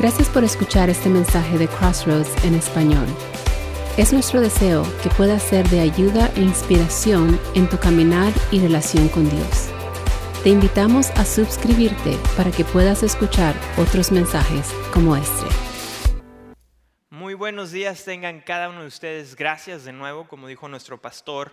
Gracias por escuchar este mensaje de Crossroads en español. Es nuestro deseo que pueda ser de ayuda e inspiración en tu caminar y relación con Dios. Te invitamos a suscribirte para que puedas escuchar otros mensajes como este. Muy buenos días tengan cada uno de ustedes. Gracias de nuevo, como dijo nuestro pastor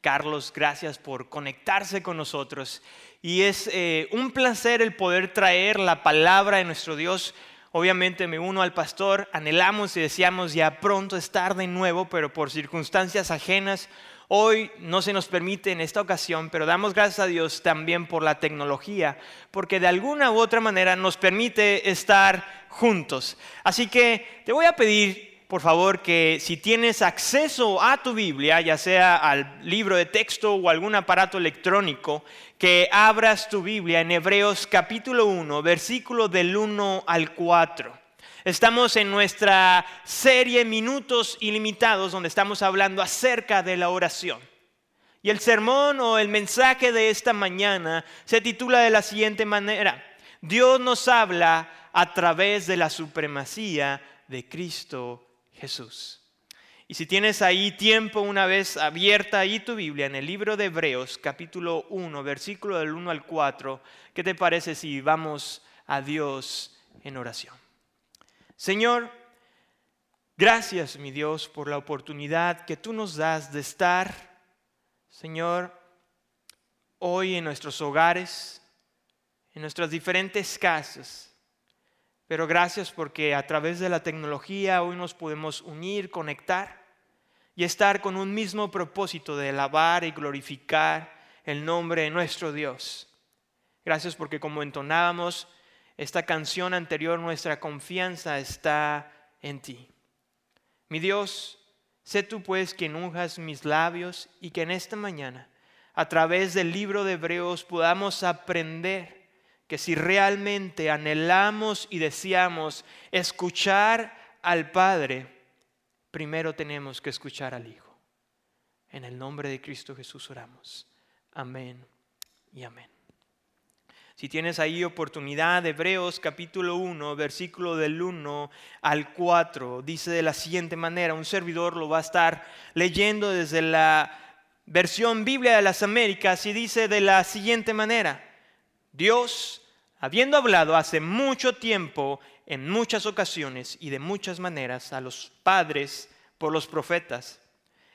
Carlos, gracias por conectarse con nosotros. Y es eh, un placer el poder traer la palabra de nuestro Dios Obviamente me uno al pastor, anhelamos y deseamos ya pronto estar de nuevo, pero por circunstancias ajenas, hoy no se nos permite en esta ocasión, pero damos gracias a Dios también por la tecnología, porque de alguna u otra manera nos permite estar juntos. Así que te voy a pedir por favor, que si tienes acceso a tu Biblia, ya sea al libro de texto o algún aparato electrónico, que abras tu Biblia en Hebreos capítulo 1, versículo del 1 al 4. Estamos en nuestra serie Minutos Ilimitados, donde estamos hablando acerca de la oración. Y el sermón o el mensaje de esta mañana se titula de la siguiente manera. Dios nos habla a través de la supremacía de Cristo Jesús. Y si tienes ahí tiempo una vez abierta ahí tu Biblia en el libro de Hebreos capítulo 1, versículo del 1 al 4, ¿qué te parece si vamos a Dios en oración? Señor, gracias mi Dios por la oportunidad que tú nos das de estar, Señor, hoy en nuestros hogares, en nuestras diferentes casas pero gracias porque a través de la tecnología hoy nos podemos unir, conectar y estar con un mismo propósito de alabar y glorificar el nombre de nuestro Dios. Gracias porque como entonábamos esta canción anterior, nuestra confianza está en ti. Mi Dios, sé tú pues quien unjas mis labios y que en esta mañana, a través del libro de Hebreos, podamos aprender que si realmente anhelamos y deseamos escuchar al Padre, primero tenemos que escuchar al Hijo. En el nombre de Cristo Jesús oramos. Amén y amén. Si tienes ahí oportunidad, Hebreos capítulo 1, versículo del 1 al 4, dice de la siguiente manera, un servidor lo va a estar leyendo desde la versión Biblia de las Américas y dice de la siguiente manera, Dios habiendo hablado hace mucho tiempo, en muchas ocasiones y de muchas maneras a los padres por los profetas,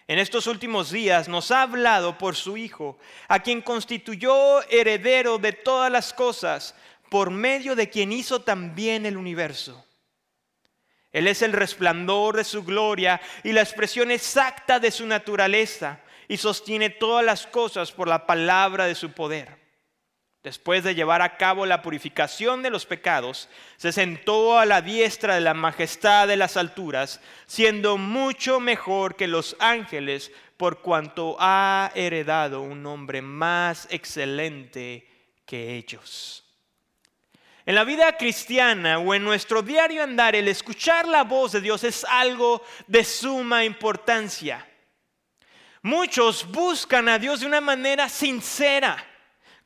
en estos últimos días nos ha hablado por su Hijo, a quien constituyó heredero de todas las cosas, por medio de quien hizo también el universo. Él es el resplandor de su gloria y la expresión exacta de su naturaleza, y sostiene todas las cosas por la palabra de su poder. Después de llevar a cabo la purificación de los pecados, se sentó a la diestra de la majestad de las alturas, siendo mucho mejor que los ángeles, por cuanto ha heredado un nombre más excelente que ellos. En la vida cristiana o en nuestro diario andar, el escuchar la voz de Dios es algo de suma importancia. Muchos buscan a Dios de una manera sincera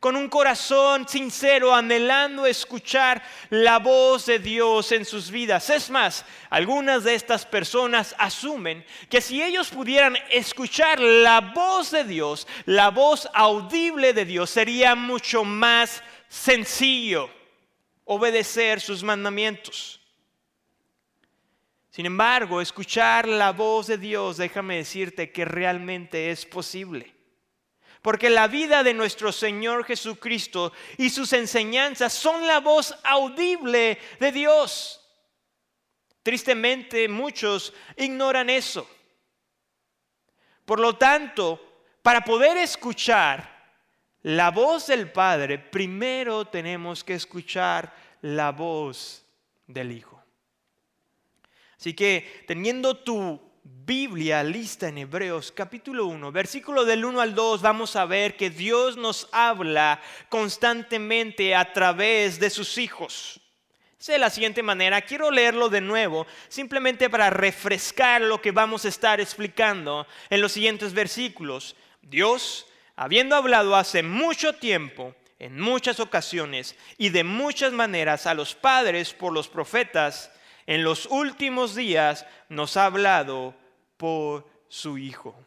con un corazón sincero, anhelando escuchar la voz de Dios en sus vidas. Es más, algunas de estas personas asumen que si ellos pudieran escuchar la voz de Dios, la voz audible de Dios, sería mucho más sencillo obedecer sus mandamientos. Sin embargo, escuchar la voz de Dios, déjame decirte que realmente es posible. Porque la vida de nuestro Señor Jesucristo y sus enseñanzas son la voz audible de Dios. Tristemente muchos ignoran eso. Por lo tanto, para poder escuchar la voz del Padre, primero tenemos que escuchar la voz del Hijo. Así que teniendo tu Biblia lista en Hebreos capítulo 1, versículo del 1 al 2, vamos a ver que Dios nos habla constantemente a través de sus hijos. de la siguiente manera, quiero leerlo de nuevo, simplemente para refrescar lo que vamos a estar explicando en los siguientes versículos. Dios, habiendo hablado hace mucho tiempo, en muchas ocasiones y de muchas maneras a los padres por los profetas, en los últimos días nos ha hablado por su Hijo.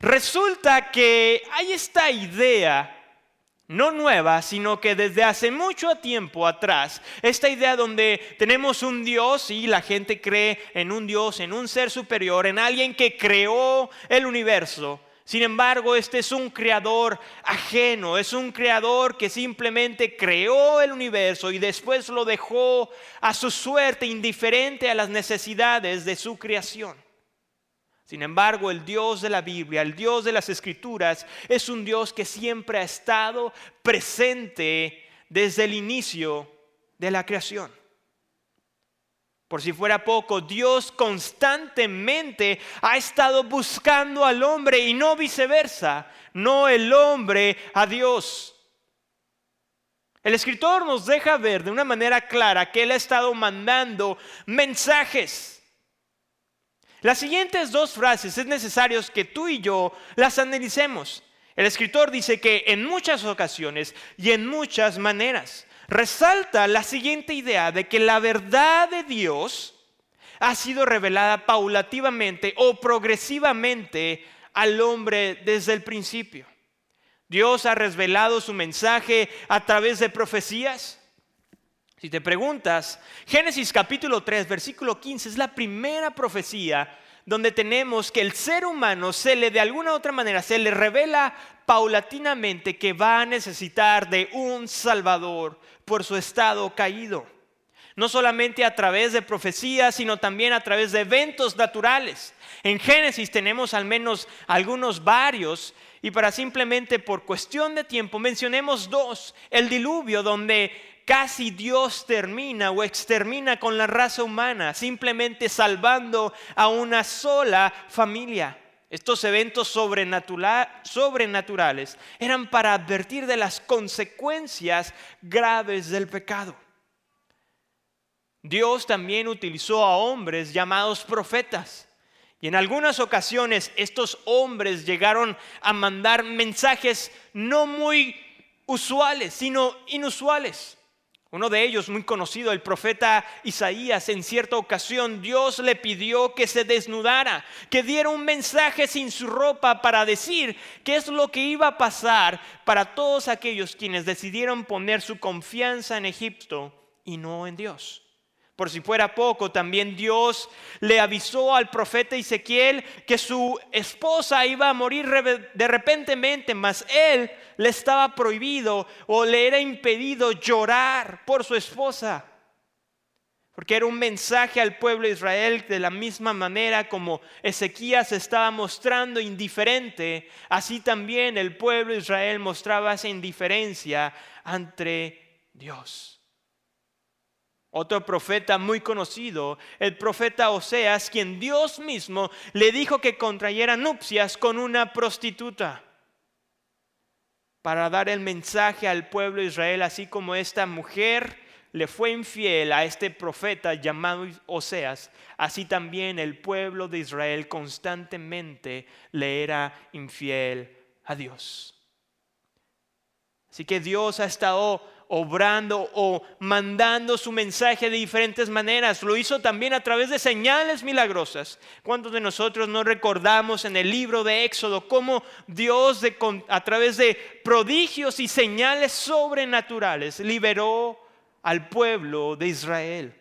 Resulta que hay esta idea no nueva, sino que desde hace mucho tiempo atrás, esta idea donde tenemos un Dios y la gente cree en un Dios, en un ser superior, en alguien que creó el universo. Sin embargo, este es un creador ajeno, es un creador que simplemente creó el universo y después lo dejó a su suerte, indiferente a las necesidades de su creación. Sin embargo, el Dios de la Biblia, el Dios de las Escrituras, es un Dios que siempre ha estado presente desde el inicio de la creación. Por si fuera poco, Dios constantemente ha estado buscando al hombre y no viceversa, no el hombre a Dios. El escritor nos deja ver de una manera clara que Él ha estado mandando mensajes las siguientes dos frases es necesario que tú y yo las analicemos. El escritor dice que en muchas ocasiones y en muchas maneras resalta la siguiente idea de que la verdad de Dios ha sido revelada paulativamente o progresivamente al hombre desde el principio. Dios ha revelado su mensaje a través de profecías, si te preguntas, Génesis capítulo 3, versículo 15 es la primera profecía donde tenemos que el ser humano se le de alguna u otra manera se le revela paulatinamente que va a necesitar de un salvador por su estado caído. No solamente a través de profecías, sino también a través de eventos naturales. En Génesis tenemos al menos algunos varios y para simplemente por cuestión de tiempo mencionemos dos. El diluvio donde casi Dios termina o extermina con la raza humana, simplemente salvando a una sola familia. Estos eventos sobrenaturales eran para advertir de las consecuencias graves del pecado. Dios también utilizó a hombres llamados profetas. Y en algunas ocasiones estos hombres llegaron a mandar mensajes no muy usuales, sino inusuales. Uno de ellos, muy conocido, el profeta Isaías, en cierta ocasión Dios le pidió que se desnudara, que diera un mensaje sin su ropa para decir qué es lo que iba a pasar para todos aquellos quienes decidieron poner su confianza en Egipto y no en Dios. Por si fuera poco, también Dios le avisó al profeta Ezequiel que su esposa iba a morir de repentemente, mas él le estaba prohibido o le era impedido llorar por su esposa. Porque era un mensaje al pueblo de Israel de la misma manera como Ezequías estaba mostrando indiferente, así también el pueblo de Israel mostraba esa indiferencia ante Dios. Otro profeta muy conocido, el profeta Oseas, quien Dios mismo le dijo que contrayera nupcias con una prostituta para dar el mensaje al pueblo de Israel, así como esta mujer le fue infiel a este profeta llamado Oseas, así también el pueblo de Israel constantemente le era infiel a Dios. Así que Dios ha estado obrando o mandando su mensaje de diferentes maneras. Lo hizo también a través de señales milagrosas. ¿Cuántos de nosotros no recordamos en el libro de Éxodo cómo Dios a través de prodigios y señales sobrenaturales liberó al pueblo de Israel?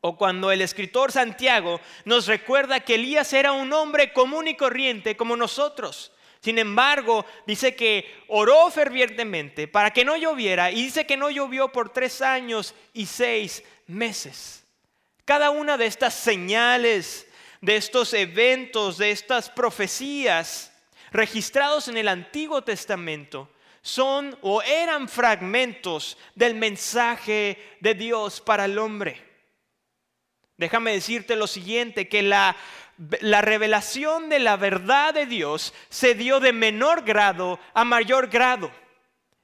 O cuando el escritor Santiago nos recuerda que Elías era un hombre común y corriente como nosotros sin embargo, dice que oró fervientemente para que no lloviera y dice que no llovió por tres años y seis meses. Cada una de estas señales, de estos eventos, de estas profecías registrados en el Antiguo Testamento, son o eran fragmentos del mensaje de Dios para el hombre. Déjame decirte lo siguiente, que la la revelación de la verdad de Dios se dio de menor grado a mayor grado.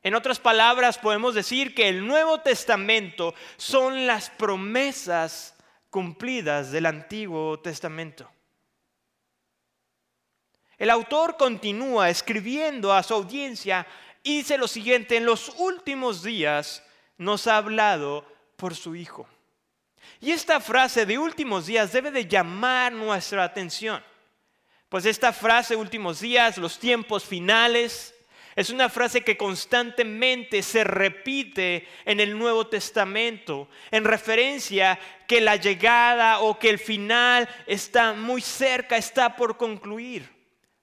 En otras palabras, podemos decir que el Nuevo Testamento son las promesas cumplidas del Antiguo Testamento. El autor continúa escribiendo a su audiencia y dice lo siguiente, en los últimos días nos ha hablado por su Hijo. Y esta frase de últimos días debe de llamar nuestra atención. Pues esta frase últimos días, los tiempos finales, es una frase que constantemente se repite en el Nuevo Testamento en referencia que la llegada o que el final está muy cerca, está por concluir.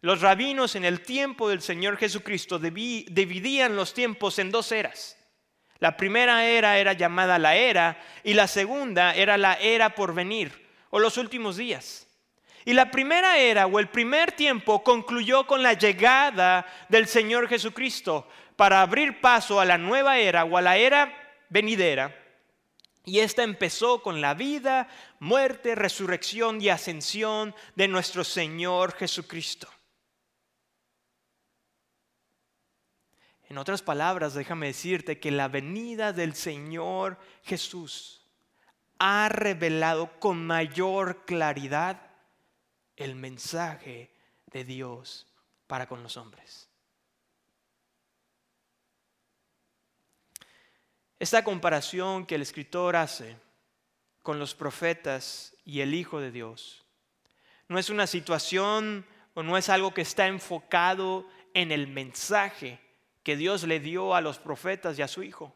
Los rabinos en el tiempo del Señor Jesucristo dividían los tiempos en dos eras. La primera era era llamada la era y la segunda era la era por venir o los últimos días. Y la primera era o el primer tiempo concluyó con la llegada del Señor Jesucristo para abrir paso a la nueva era o a la era venidera. Y esta empezó con la vida, muerte, resurrección y ascensión de nuestro Señor Jesucristo. En otras palabras, déjame decirte que la venida del Señor Jesús ha revelado con mayor claridad el mensaje de Dios para con los hombres. Esta comparación que el escritor hace con los profetas y el Hijo de Dios no es una situación o no es algo que está enfocado en el mensaje que Dios le dio a los profetas y a su Hijo,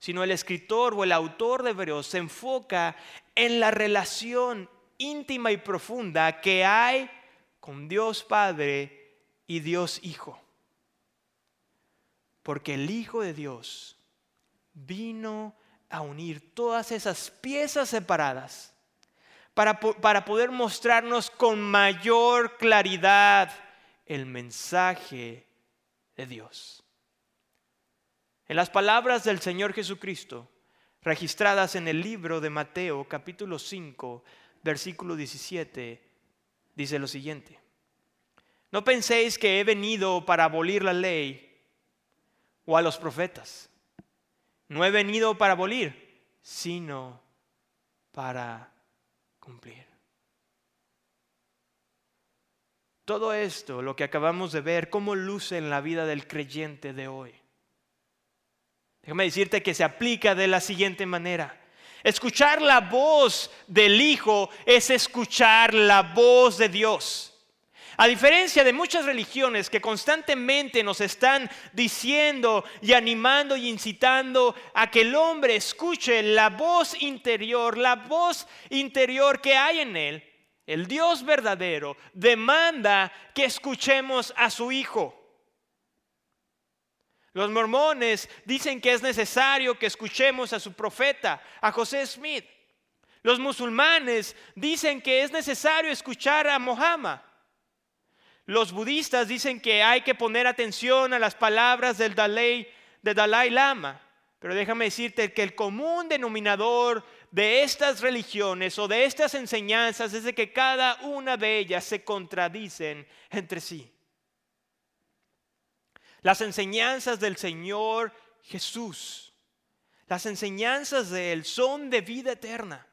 sino el escritor o el autor de Hebreos se enfoca en la relación íntima y profunda que hay con Dios Padre y Dios Hijo. Porque el Hijo de Dios vino a unir todas esas piezas separadas para, para, poder mostrarnos con mayor claridad el mensaje de Dios. En las palabras del Señor Jesucristo, registradas en el libro de Mateo capítulo 5, versículo 17, dice lo siguiente. No penséis que he venido para abolir la ley o a los profetas. No he venido para abolir, sino para cumplir. Todo esto, lo que acabamos de ver, cómo luce en la vida del creyente de hoy. Déjame decirte que se aplica de la siguiente manera. Escuchar la voz del Hijo es escuchar la voz de Dios. A diferencia de muchas religiones que constantemente nos están diciendo y animando y incitando a que el hombre escuche la voz interior, la voz interior que hay en él, el Dios verdadero demanda que escuchemos a su Hijo. Los mormones dicen que es necesario que escuchemos a su profeta, a José Smith. Los musulmanes dicen que es necesario escuchar a Mohammed. Los budistas dicen que hay que poner atención a las palabras del Dalai, de Dalai Lama. Pero déjame decirte que el común denominador de estas religiones o de estas enseñanzas es de que cada una de ellas se contradicen entre sí. Las enseñanzas del Señor Jesús, las enseñanzas de Él son de vida eterna.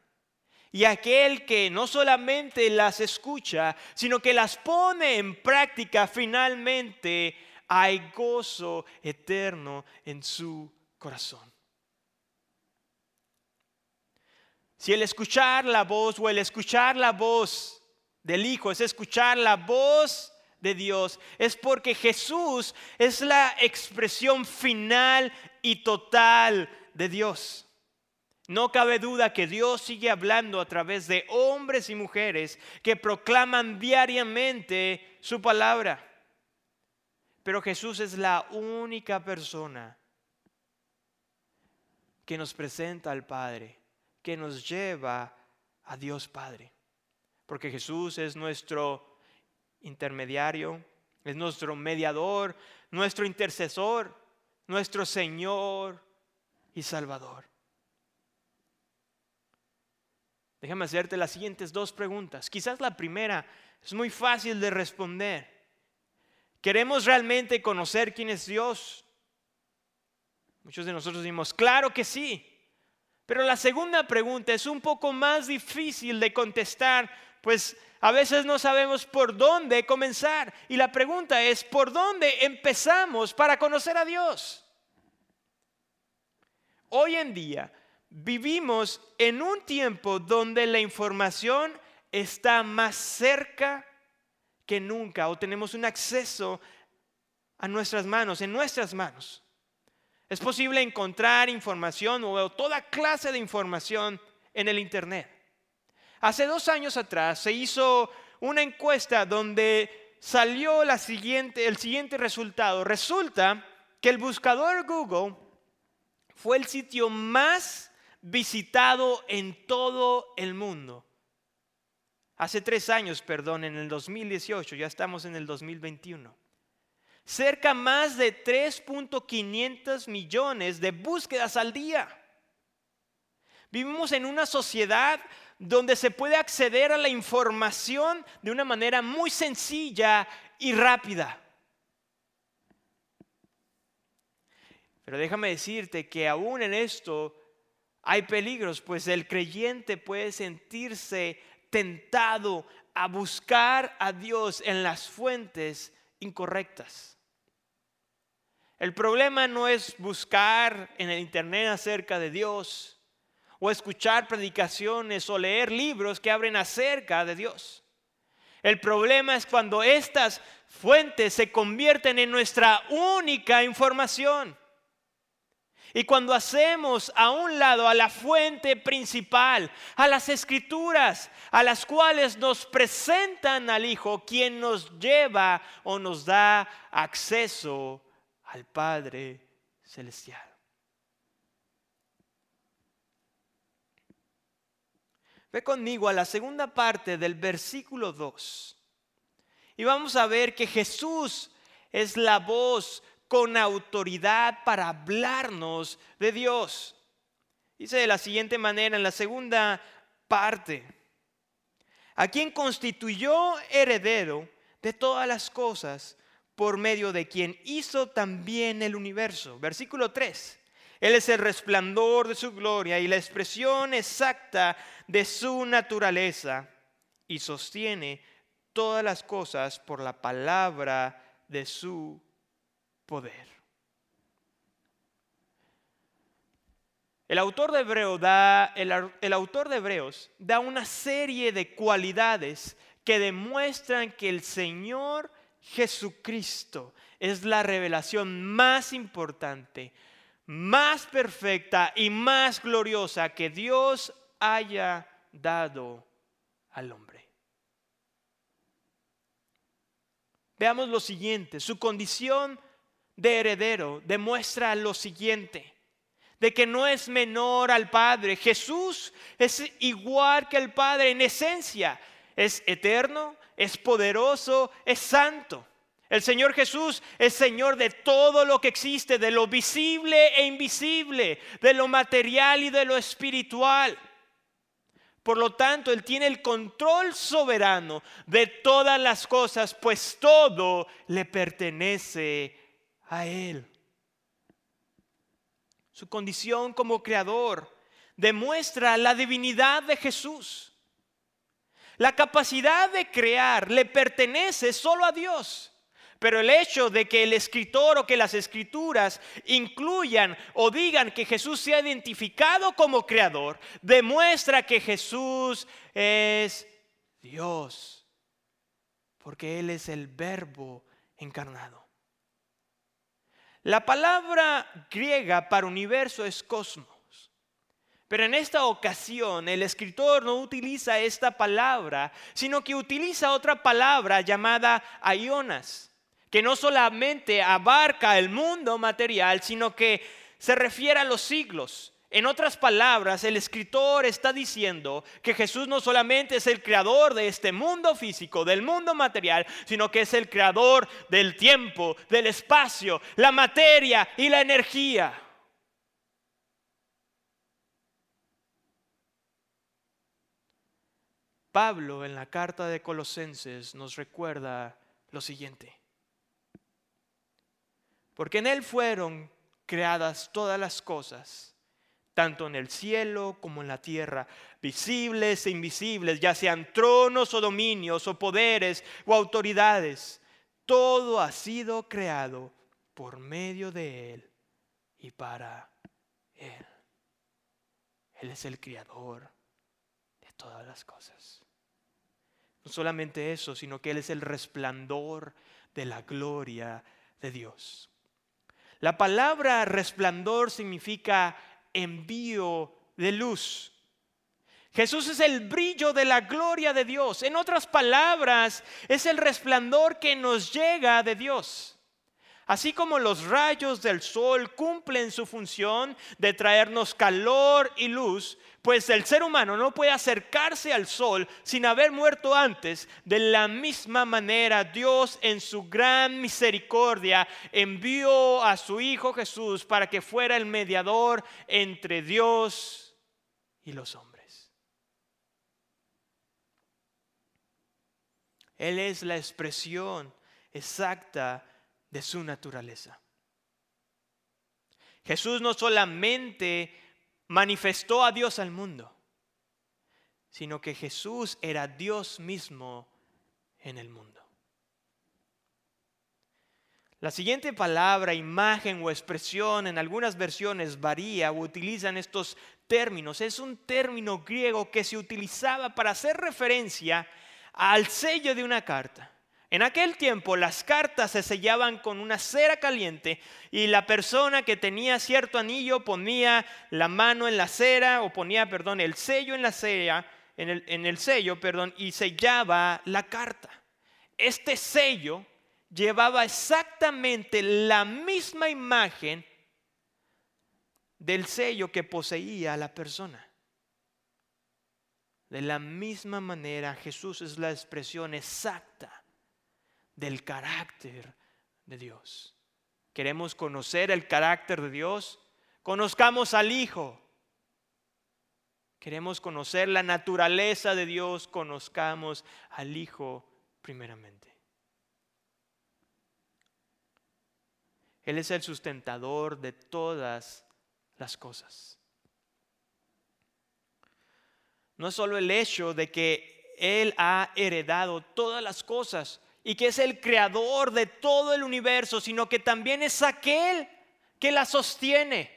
Y aquel que no solamente las escucha, sino que las pone en práctica, finalmente hay gozo eterno en su corazón. Si el escuchar la voz o el escuchar la voz del Hijo es escuchar la voz Dios es porque Jesús es la expresión final y total de Dios. No cabe duda que Dios sigue hablando a través de hombres y mujeres que proclaman diariamente su palabra. Pero Jesús es la única persona que nos presenta al Padre, que nos lleva a Dios Padre. Porque Jesús es nuestro intermediario, es nuestro mediador, nuestro intercesor, nuestro Señor y Salvador. Déjame hacerte las siguientes dos preguntas. Quizás la primera es muy fácil de responder. ¿Queremos realmente conocer quién es Dios? Muchos de nosotros decimos, claro que sí. Pero la segunda pregunta es un poco más difícil de contestar pues a veces no sabemos por dónde comenzar. Y la pregunta es, ¿por dónde empezamos para conocer a Dios? Hoy en día vivimos en un tiempo donde la información está más cerca que nunca o tenemos un acceso a nuestras manos, en nuestras manos. Es posible encontrar información o toda clase de información en el Internet. Hace dos años atrás se hizo una encuesta donde salió el siguiente resultado. Resulta que el buscador Google fue el sitio más visitado en todo el mundo. Hace tres años, perdón, en el 2018, ya estamos en el 2021. Cerca más de 3.500 millones de búsquedas al día. Vivimos en una sociedad donde se puede acceder a la información de una manera muy sencilla y rápida. Pero déjame decirte que aún en esto hay peligros, pues el creyente puede sentirse tentado a buscar a Dios en las fuentes incorrectas. El problema no es buscar en el Internet acerca de Dios o escuchar predicaciones o leer libros que abren acerca de Dios. El problema es cuando estas fuentes se convierten en nuestra única información. Y cuando hacemos a un lado a la fuente principal, a las escrituras, a las cuales nos presentan al Hijo, quien nos lleva o nos da acceso al Padre Celestial. Ve conmigo a la segunda parte del versículo 2. Y vamos a ver que Jesús es la voz con autoridad para hablarnos de Dios. Dice de la siguiente manera en la segunda parte, a quien constituyó heredero de todas las cosas por medio de quien hizo también el universo. Versículo 3. Él es el resplandor de su gloria y la expresión exacta de su naturaleza y sostiene todas las cosas por la palabra de su poder. El autor de, Hebreo da, el, autor de Hebreos da una serie de cualidades que demuestran que el Señor Jesucristo es la revelación más importante, más perfecta y más gloriosa que Dios haya dado al hombre. Veamos lo siguiente, su condición de heredero demuestra lo siguiente, de que no es menor al Padre. Jesús es igual que el Padre en esencia, es eterno, es poderoso, es santo. El Señor Jesús es Señor de todo lo que existe, de lo visible e invisible, de lo material y de lo espiritual. Por lo tanto, Él tiene el control soberano de todas las cosas, pues todo le pertenece a Él. Su condición como creador demuestra la divinidad de Jesús. La capacidad de crear le pertenece solo a Dios. Pero el hecho de que el escritor o que las escrituras incluyan o digan que Jesús se ha identificado como creador, demuestra que Jesús es Dios. Porque Él es el verbo encarnado. La palabra griega para universo es cosmos. Pero en esta ocasión el escritor no utiliza esta palabra, sino que utiliza otra palabra llamada aionas, que no solamente abarca el mundo material, sino que se refiere a los siglos. En otras palabras, el escritor está diciendo que Jesús no solamente es el creador de este mundo físico, del mundo material, sino que es el creador del tiempo, del espacio, la materia y la energía. Pablo en la carta de Colosenses nos recuerda lo siguiente. Porque en Él fueron creadas todas las cosas tanto en el cielo como en la tierra, visibles e invisibles, ya sean tronos o dominios o poderes o autoridades. Todo ha sido creado por medio de Él y para Él. Él es el creador de todas las cosas. No solamente eso, sino que Él es el resplandor de la gloria de Dios. La palabra resplandor significa envío de luz. Jesús es el brillo de la gloria de Dios. En otras palabras, es el resplandor que nos llega de Dios. Así como los rayos del sol cumplen su función de traernos calor y luz, pues el ser humano no puede acercarse al sol sin haber muerto antes, de la misma manera Dios en su gran misericordia envió a su Hijo Jesús para que fuera el mediador entre Dios y los hombres. Él es la expresión exacta de su naturaleza. Jesús no solamente manifestó a Dios al mundo, sino que Jesús era Dios mismo en el mundo. La siguiente palabra, imagen o expresión en algunas versiones varía o utilizan estos términos. Es un término griego que se utilizaba para hacer referencia al sello de una carta. En aquel tiempo las cartas se sellaban con una cera caliente y la persona que tenía cierto anillo ponía la mano en la cera o ponía, perdón, el sello en la cera, en el, sello, perdón, y sellaba la carta. Este sello llevaba exactamente la misma imagen del sello que poseía la persona. De la misma manera, Jesús es la expresión exacta del carácter de Dios. Queremos conocer el carácter de Dios. Conozcamos al Hijo. Queremos conocer la naturaleza de Dios. Conozcamos al Hijo primeramente. Él es el sustentador de todas las cosas. No es solo el hecho de que Él ha heredado todas las cosas, y que es el creador de todo el universo, sino que también es aquel que la sostiene.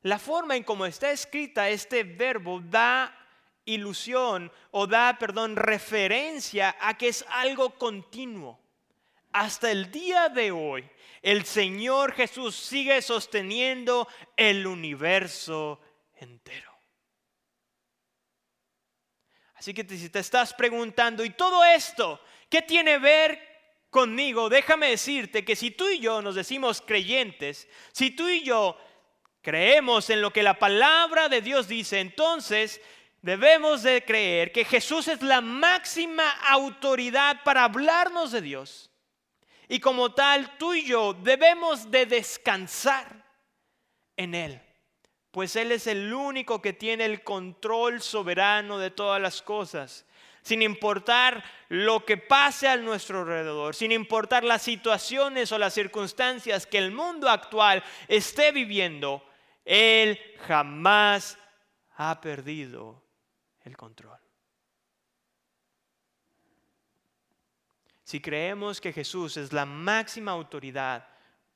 La forma en cómo está escrita este verbo da ilusión o da, perdón, referencia a que es algo continuo. Hasta el día de hoy, el Señor Jesús sigue sosteniendo el universo entero. Así que si te estás preguntando, ¿y todo esto qué tiene ver conmigo? Déjame decirte que si tú y yo nos decimos creyentes, si tú y yo creemos en lo que la palabra de Dios dice, entonces debemos de creer que Jesús es la máxima autoridad para hablarnos de Dios. Y como tal, tú y yo debemos de descansar en Él pues Él es el único que tiene el control soberano de todas las cosas, sin importar lo que pase a nuestro alrededor, sin importar las situaciones o las circunstancias que el mundo actual esté viviendo, Él jamás ha perdido el control. Si creemos que Jesús es la máxima autoridad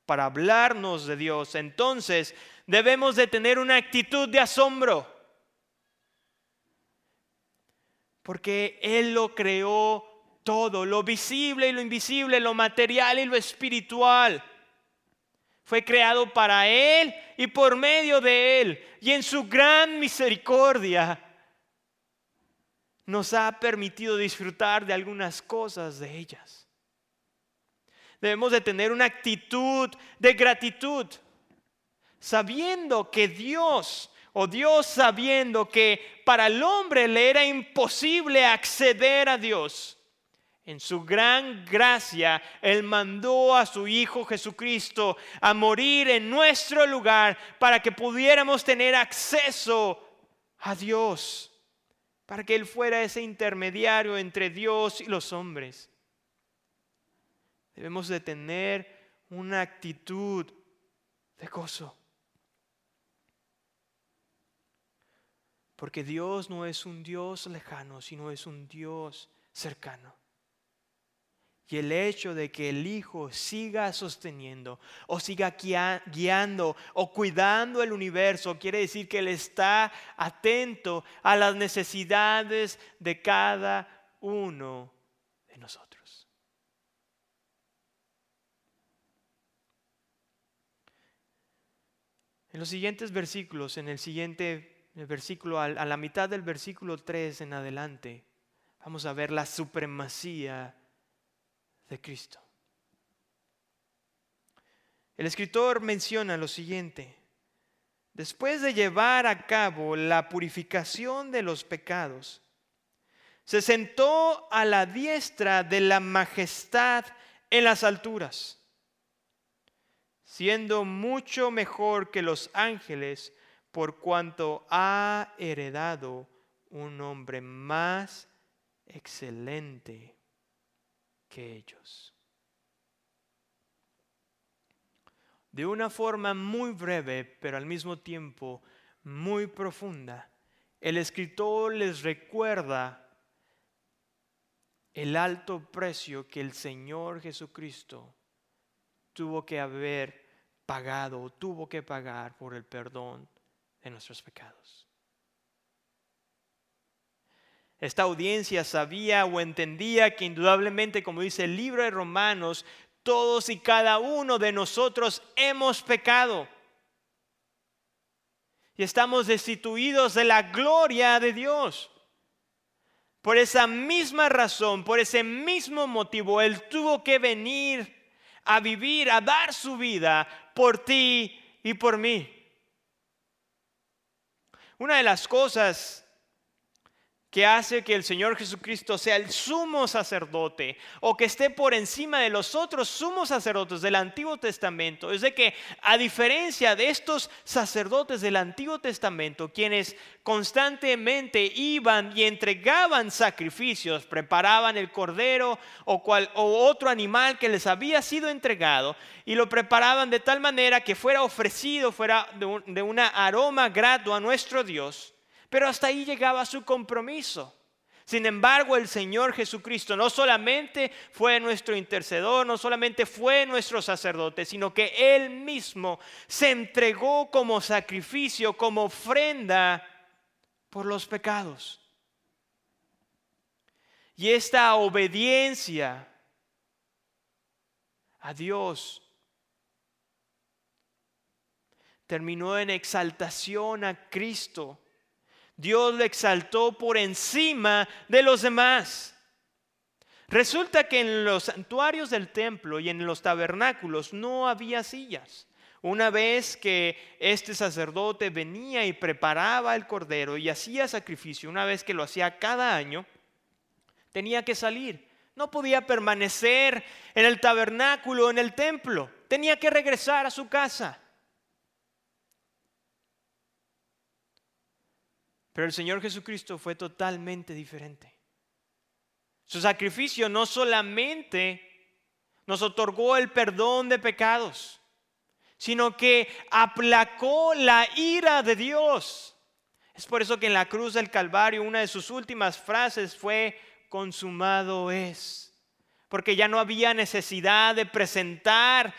para hablarnos de Dios, entonces debemos de tener una actitud de asombro. Porque Él lo creó todo, lo visible y lo invisible, lo material y lo espiritual. Fue creado para Él y por medio de Él. Y en su gran misericordia nos ha permitido disfrutar de algunas cosas de ellas. Debemos de tener una actitud de gratitud, sabiendo que Dios, o Dios sabiendo que para el hombre le era imposible acceder a Dios. En su gran gracia, Él mandó a su Hijo Jesucristo a morir en nuestro lugar para que pudiéramos tener acceso a Dios, para que Él fuera ese intermediario entre Dios y los hombres. Debemos de tener una actitud de gozo. Porque Dios no es un Dios lejano, sino es un Dios cercano. Y el hecho de que el Hijo siga sosteniendo o siga guiando o cuidando el universo quiere decir que Él está atento a las necesidades de cada uno de nosotros. En los siguientes versículos, en el siguiente versículo, a la mitad del versículo 3 en adelante, vamos a ver la supremacía de Cristo. El escritor menciona lo siguiente. Después de llevar a cabo la purificación de los pecados, se sentó a la diestra de la majestad en las alturas, siendo mucho mejor que los ángeles por cuanto ha heredado un hombre más excelente que ellos. De una forma muy breve, pero al mismo tiempo muy profunda, el escritor les recuerda el alto precio que el Señor Jesucristo tuvo que haber pagado, tuvo que pagar por el perdón nuestros pecados. Esta audiencia sabía o entendía que indudablemente, como dice el libro de Romanos, todos y cada uno de nosotros hemos pecado. Y estamos destituidos de la gloria de Dios. Por esa misma razón, por ese mismo motivo, Él tuvo que venir a vivir, a dar su vida por ti y por mí. Una de las cosas que hace que el Señor Jesucristo sea el sumo sacerdote o que esté por encima de los otros sumos sacerdotes del Antiguo Testamento. Es de que a diferencia de estos sacerdotes del Antiguo Testamento, quienes constantemente iban y entregaban sacrificios, preparaban el cordero o, cual, o otro animal que les había sido entregado y lo preparaban de tal manera que fuera ofrecido, fuera de, un, una aroma grato a nuestro Dios, pero hasta ahí llegaba su compromiso. Sin embargo, el Señor Jesucristo no solamente fue nuestro intercedor, no solamente fue nuestro sacerdote, sino que Él mismo se entregó como sacrificio, como ofrenda por los pecados. Y esta obediencia a Dios terminó en exaltación a Cristo Dios le exaltó por encima de los demás. Resulta que en los santuarios del templo y en los tabernáculos no había sillas. Una vez que este sacerdote venía y preparaba el cordero y hacía sacrificio, una vez que lo hacía cada año, tenía que salir. No podía permanecer en el tabernáculo, en el templo. Tenía que regresar a su casa. Pero el Señor Jesucristo fue totalmente diferente. Su sacrificio no solamente nos otorgó el perdón de pecados, sino que aplacó la ira de Dios. Es por eso que en la cruz del Calvario una de sus últimas frases fue, consumado es. Porque ya no había necesidad de presentar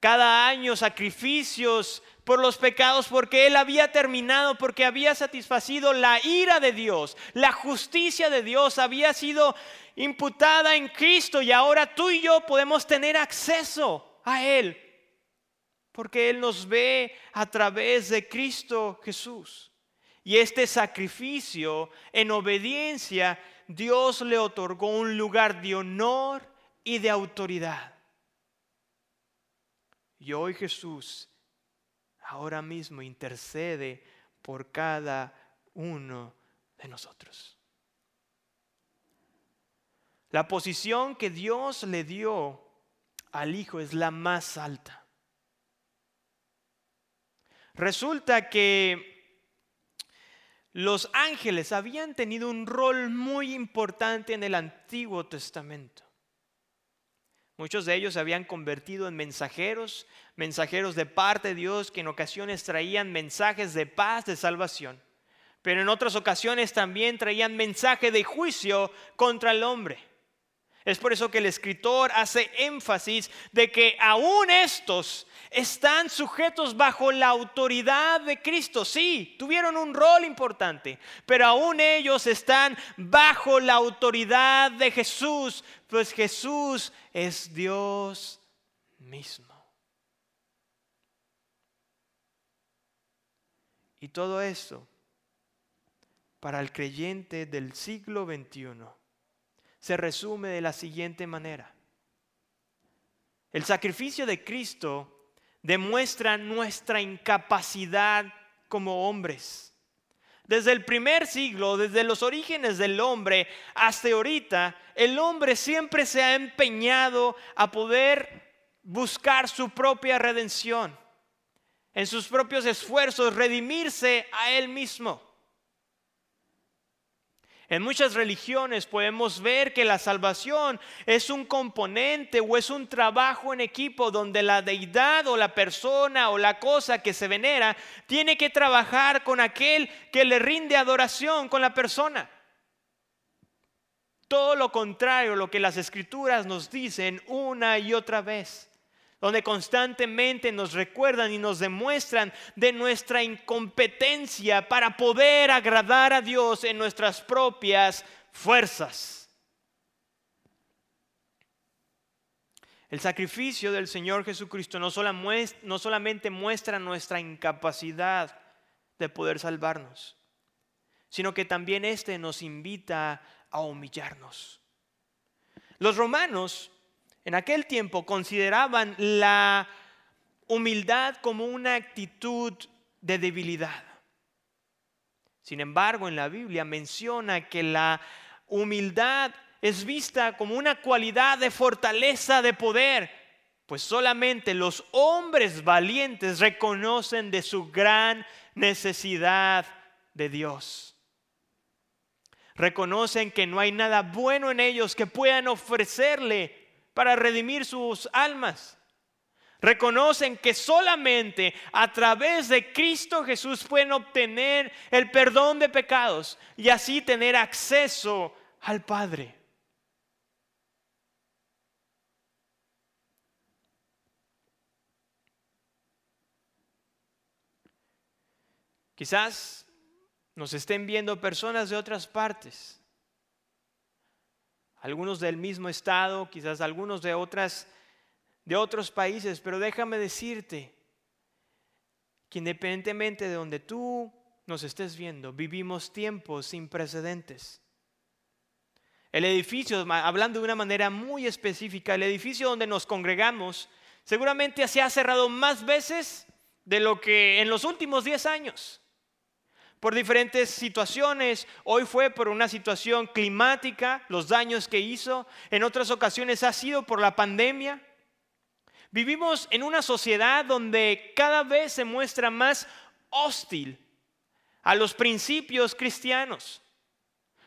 cada año sacrificios por los pecados porque Él había terminado, porque había satisfacido la ira de Dios. La justicia de Dios había sido imputada en Cristo y ahora tú y yo podemos tener acceso a Él. Porque Él nos ve a través de Cristo Jesús. Y este sacrificio en obediencia, Dios le otorgó un lugar de honor y de autoridad. Y hoy Jesús ahora mismo intercede por cada uno de nosotros. La posición que Dios le dio al Hijo es la más alta. Resulta que los ángeles habían tenido un rol muy importante en el Antiguo Testamento. Muchos de ellos se habían convertido en mensajeros, mensajeros de parte de Dios que en ocasiones traían mensajes de paz, de salvación. pero en otras ocasiones también traían mensaje de juicio contra el hombre. Es por eso que el escritor hace énfasis de que aún estos están sujetos bajo la autoridad de Cristo. Sí, tuvieron un rol importante, pero aún ellos están bajo la autoridad de Jesús, pues Jesús es Dios mismo. Y todo esto para el creyente del siglo XXI se resume de la siguiente manera. El sacrificio de Cristo demuestra nuestra incapacidad como hombres. Desde el primer siglo, desde los orígenes del hombre hasta ahorita, el hombre siempre se ha empeñado a poder buscar su propia redención, en sus propios esfuerzos, redimirse a él mismo. En muchas religiones podemos ver que la salvación es un componente o es un trabajo en equipo donde la deidad o la persona o la cosa que se venera tiene que trabajar con aquel que le rinde adoración con la persona. Todo lo contrario, lo que las escrituras nos dicen una y otra vez donde constantemente nos recuerdan y nos demuestran de nuestra incompetencia para poder agradar a Dios en nuestras propias fuerzas. El sacrificio del Señor Jesucristo no, solamente muestra nuestra incapacidad de poder salvarnos, sino que también éste nos invita a humillarnos. Los romanos en aquel tiempo consideraban la humildad como una actitud de debilidad. Sin embargo, en la Biblia menciona que la humildad es vista como una cualidad de fortaleza de poder, pues solamente los hombres valientes reconocen de su gran necesidad de Dios. Reconocen que no hay nada bueno en ellos que puedan ofrecerle para redimir sus almas. Reconocen que solamente a través de Cristo Jesús pueden obtener el perdón de pecados y así tener acceso al Padre. Quizás nos estén viendo personas de otras partes algunos del mismo estado, quizás algunos de otras de otros países, pero déjame decirte que independientemente de donde tú nos estés viendo, vivimos tiempos sin precedentes. El edificio, hablando de una manera muy específica, el edificio donde nos congregamos, seguramente se ha cerrado más veces de lo que en los últimos 10 años por diferentes situaciones. Hoy fue por una situación climática, los daños que hizo. En otras ocasiones ha sido por la pandemia. Vivimos en una sociedad donde cada vez se muestra más hostil a los principios cristianos.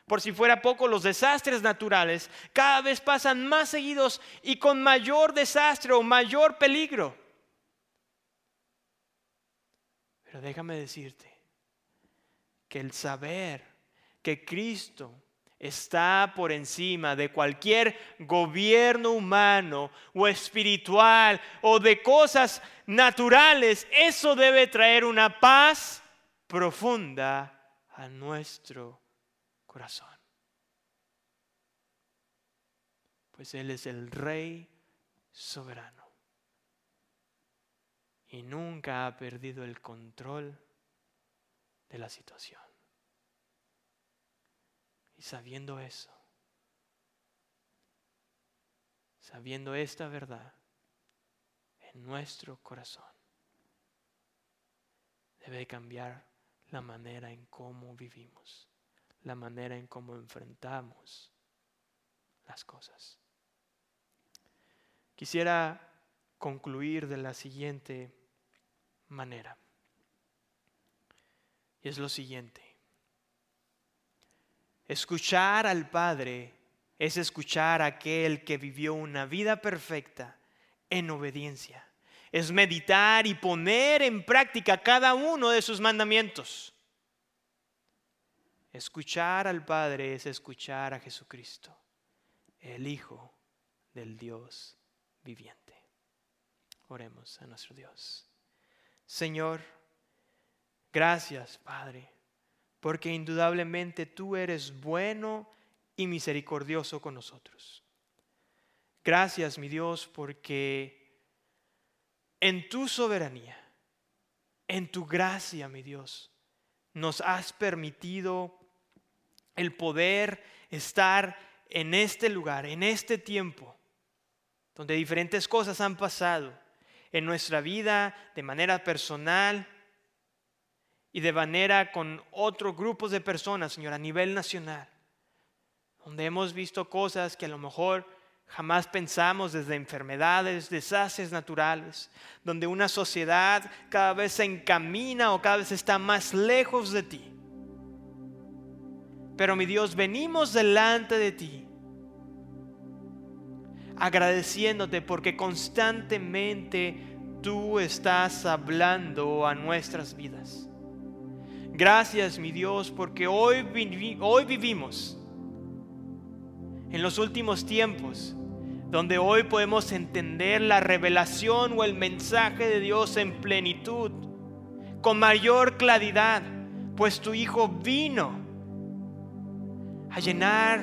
Por si fuera poco, los desastres naturales cada vez pasan más seguidos y con mayor desastre o mayor peligro. Pero déjame decirte, el saber que Cristo está por encima de cualquier gobierno humano o espiritual o de cosas naturales, eso debe traer una paz profunda a nuestro corazón. Pues Él es el Rey soberano y nunca ha perdido el control de la situación. Sabiendo eso, sabiendo esta verdad en nuestro corazón, debe cambiar la manera en cómo vivimos, la manera en cómo enfrentamos las cosas. Quisiera concluir de la siguiente manera. Y es lo siguiente. Escuchar al Padre es escuchar a aquel que vivió una vida perfecta en obediencia. Es meditar y poner en práctica cada uno de sus mandamientos. Escuchar al Padre es escuchar a Jesucristo, el Hijo del Dios viviente. Oremos a nuestro Dios. Señor, gracias Padre, porque indudablemente tú eres bueno y misericordioso con nosotros. Gracias mi Dios porque en tu soberanía, en tu gracia mi Dios, nos has permitido el poder estar en este lugar, en este tiempo, donde diferentes cosas han pasado en nuestra vida de manera personal y de manera con otros grupos de personas, Señor, a nivel nacional, donde hemos visto cosas que a lo mejor jamás pensamos desde enfermedades, desastres naturales, donde una sociedad cada vez se encamina o cada vez está más lejos de ti. Pero mi Dios, venimos delante de ti agradeciéndote porque constantemente tú estás hablando a nuestras vidas. Gracias, mi Dios, porque hoy, hoy vivimos en los últimos tiempos, donde hoy podemos entender la revelación o el mensaje de Dios en plenitud, con mayor claridad, pues tu Hijo vino a llenar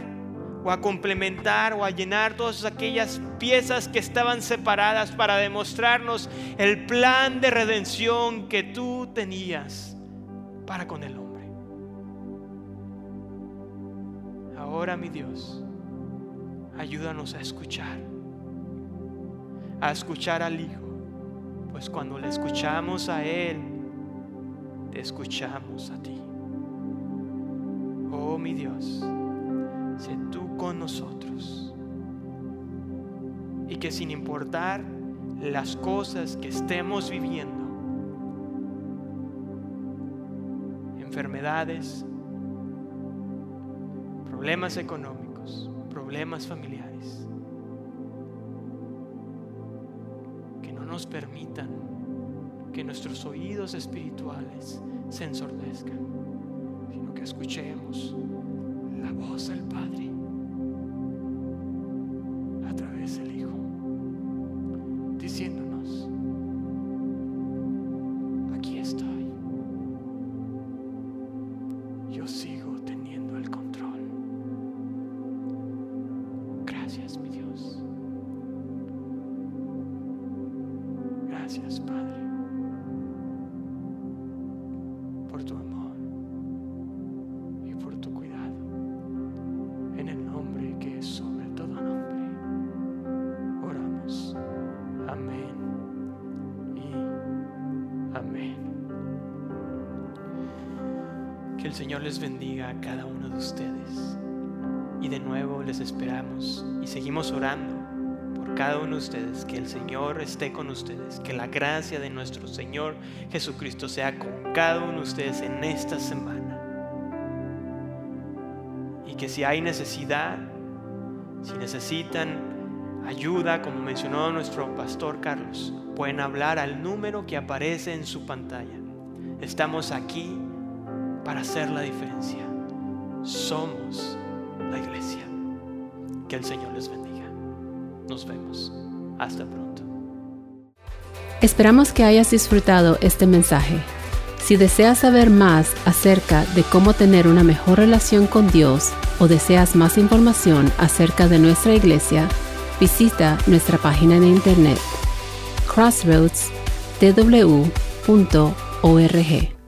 o a complementar o a llenar todas aquellas piezas que estaban separadas para demostrarnos el plan de redención que tú tenías para con el hombre. Ahora, mi Dios, ayúdanos a escuchar, a escuchar al Hijo, pues cuando le escuchamos a Él, te escuchamos a ti. Oh, mi Dios sé tú con nosotros. Y que sin importar las cosas que estemos viviendo, enfermedades, problemas económicos, problemas familiares, que no nos permitan que nuestros oídos espirituales se ensordezcan, sino que escuchemos la voz del Padre el Señor les bendiga a cada uno de ustedes. Y de nuevo les esperamos y seguimos orando por cada uno de ustedes. Que el Señor esté con ustedes. Que la gracia de nuestro Señor Jesucristo sea con cada uno de ustedes en esta semana y que si hay necesidad, si necesitan ayuda, como mencionó nuestro pastor Carlos, pueden hablar al número que aparece en su pantalla. Estamos aquí para hacer la diferencia. Somos la iglesia. Que el Señor les bendiga. Nos vemos. Hasta pronto. Esperamos que hayas disfrutado este mensaje. Si deseas saber más acerca de cómo tener una mejor relación con Dios o deseas más información acerca de nuestra iglesia, visita nuestra página de internet crossroadstw.org.